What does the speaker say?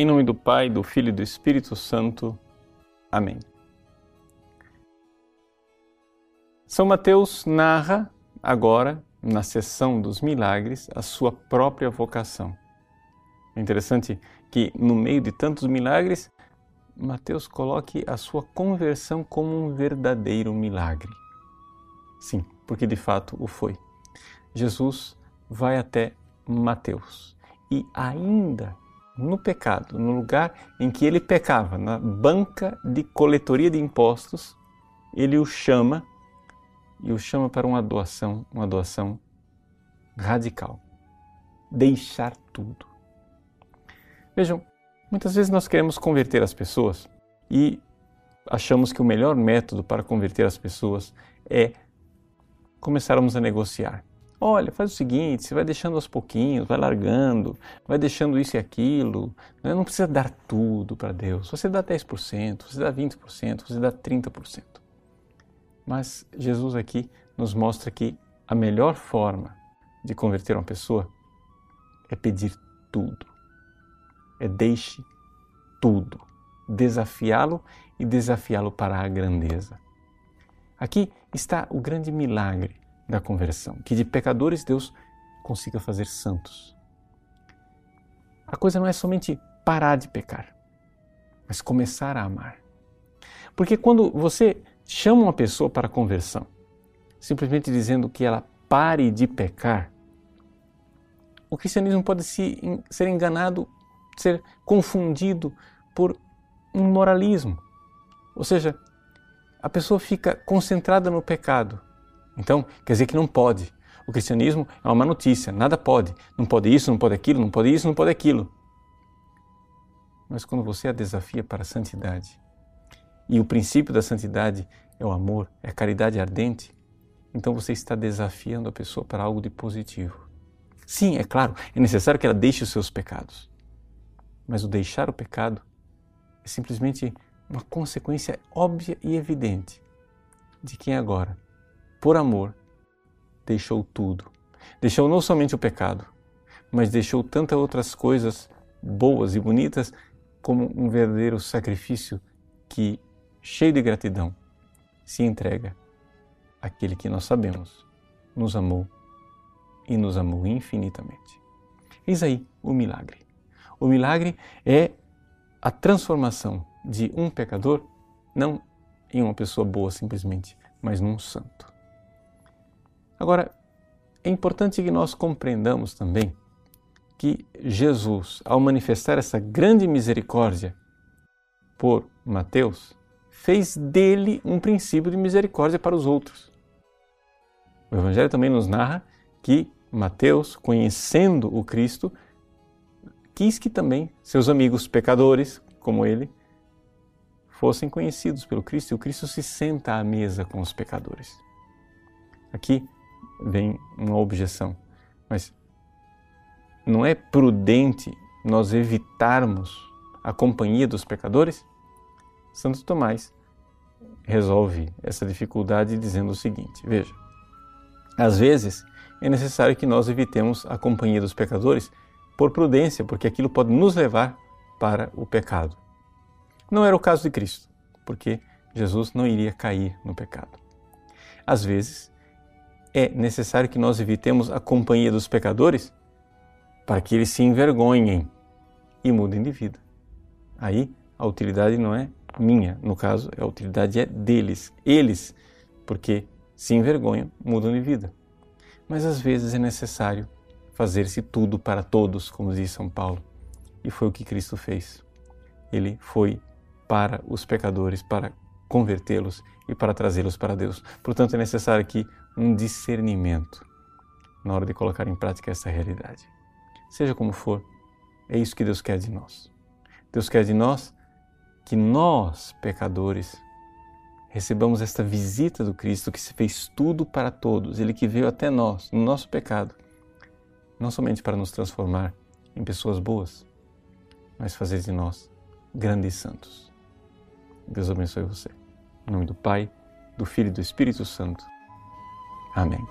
Em nome do Pai, do Filho e do Espírito Santo. Amém. São Mateus narra agora, na sessão dos milagres, a sua própria vocação. É interessante que, no meio de tantos milagres, Mateus coloque a sua conversão como um verdadeiro milagre. Sim, porque de fato o foi. Jesus vai até Mateus e ainda no pecado, no lugar em que ele pecava, na banca de coletoria de impostos, ele o chama e o chama para uma doação, uma doação radical. Deixar tudo. Vejam, muitas vezes nós queremos converter as pessoas e achamos que o melhor método para converter as pessoas é começarmos a negociar. Olha, faz o seguinte, você vai deixando aos pouquinhos, vai largando, vai deixando isso e aquilo. Né? Não precisa dar tudo para Deus. Você dá 10%, você dá 20%, você dá 30%. Mas Jesus aqui nos mostra que a melhor forma de converter uma pessoa é pedir tudo. É deixe tudo. Desafiá-lo e desafiá-lo para a grandeza. Aqui está o grande milagre da conversão, que de pecadores Deus consiga fazer santos. A coisa não é somente parar de pecar, mas começar a amar. Porque quando você chama uma pessoa para a conversão, simplesmente dizendo que ela pare de pecar, o cristianismo pode se, ser enganado, ser confundido por um moralismo. Ou seja, a pessoa fica concentrada no pecado então, quer dizer que não pode. O cristianismo é uma má notícia, nada pode. Não pode isso, não pode aquilo, não pode isso, não pode aquilo. Mas quando você a desafia para a santidade, e o princípio da santidade é o amor, é a caridade ardente, então você está desafiando a pessoa para algo de positivo. Sim, é claro, é necessário que ela deixe os seus pecados. Mas o deixar o pecado é simplesmente uma consequência óbvia e evidente de quem agora por amor, deixou tudo. Deixou não somente o pecado, mas deixou tantas outras coisas boas e bonitas como um verdadeiro sacrifício que, cheio de gratidão, se entrega àquele que nós sabemos nos amou e nos amou infinitamente. Eis aí o milagre. O milagre é a transformação de um pecador, não em uma pessoa boa simplesmente, mas num santo. Agora, é importante que nós compreendamos também que Jesus, ao manifestar essa grande misericórdia por Mateus, fez dele um princípio de misericórdia para os outros. O Evangelho também nos narra que Mateus, conhecendo o Cristo, quis que também seus amigos pecadores, como ele, fossem conhecidos pelo Cristo e o Cristo se senta à mesa com os pecadores. Aqui vem uma objeção. Mas não é prudente nós evitarmos a companhia dos pecadores? Santo Tomás resolve essa dificuldade dizendo o seguinte: veja, às vezes é necessário que nós evitemos a companhia dos pecadores por prudência, porque aquilo pode nos levar para o pecado. Não era o caso de Cristo, porque Jesus não iria cair no pecado. Às vezes, é necessário que nós evitemos a companhia dos pecadores para que eles se envergonhem e mudem de vida. Aí a utilidade não é minha, no caso, a utilidade é deles, eles, porque se envergonham, mudam de vida. Mas às vezes é necessário fazer-se tudo para todos, como diz São Paulo. E foi o que Cristo fez. Ele foi para os pecadores, para convertê-los e para trazê-los para Deus. Portanto, é necessário que um discernimento na hora de colocar em prática essa realidade. Seja como for, é isso que Deus quer de nós. Deus quer de nós que nós, pecadores, recebamos esta visita do Cristo que se fez tudo para todos, ele que veio até nós, no nosso pecado, não somente para nos transformar em pessoas boas, mas fazer de nós grandes santos. Deus abençoe você. Em nome do Pai, do Filho e do Espírito Santo. Amém.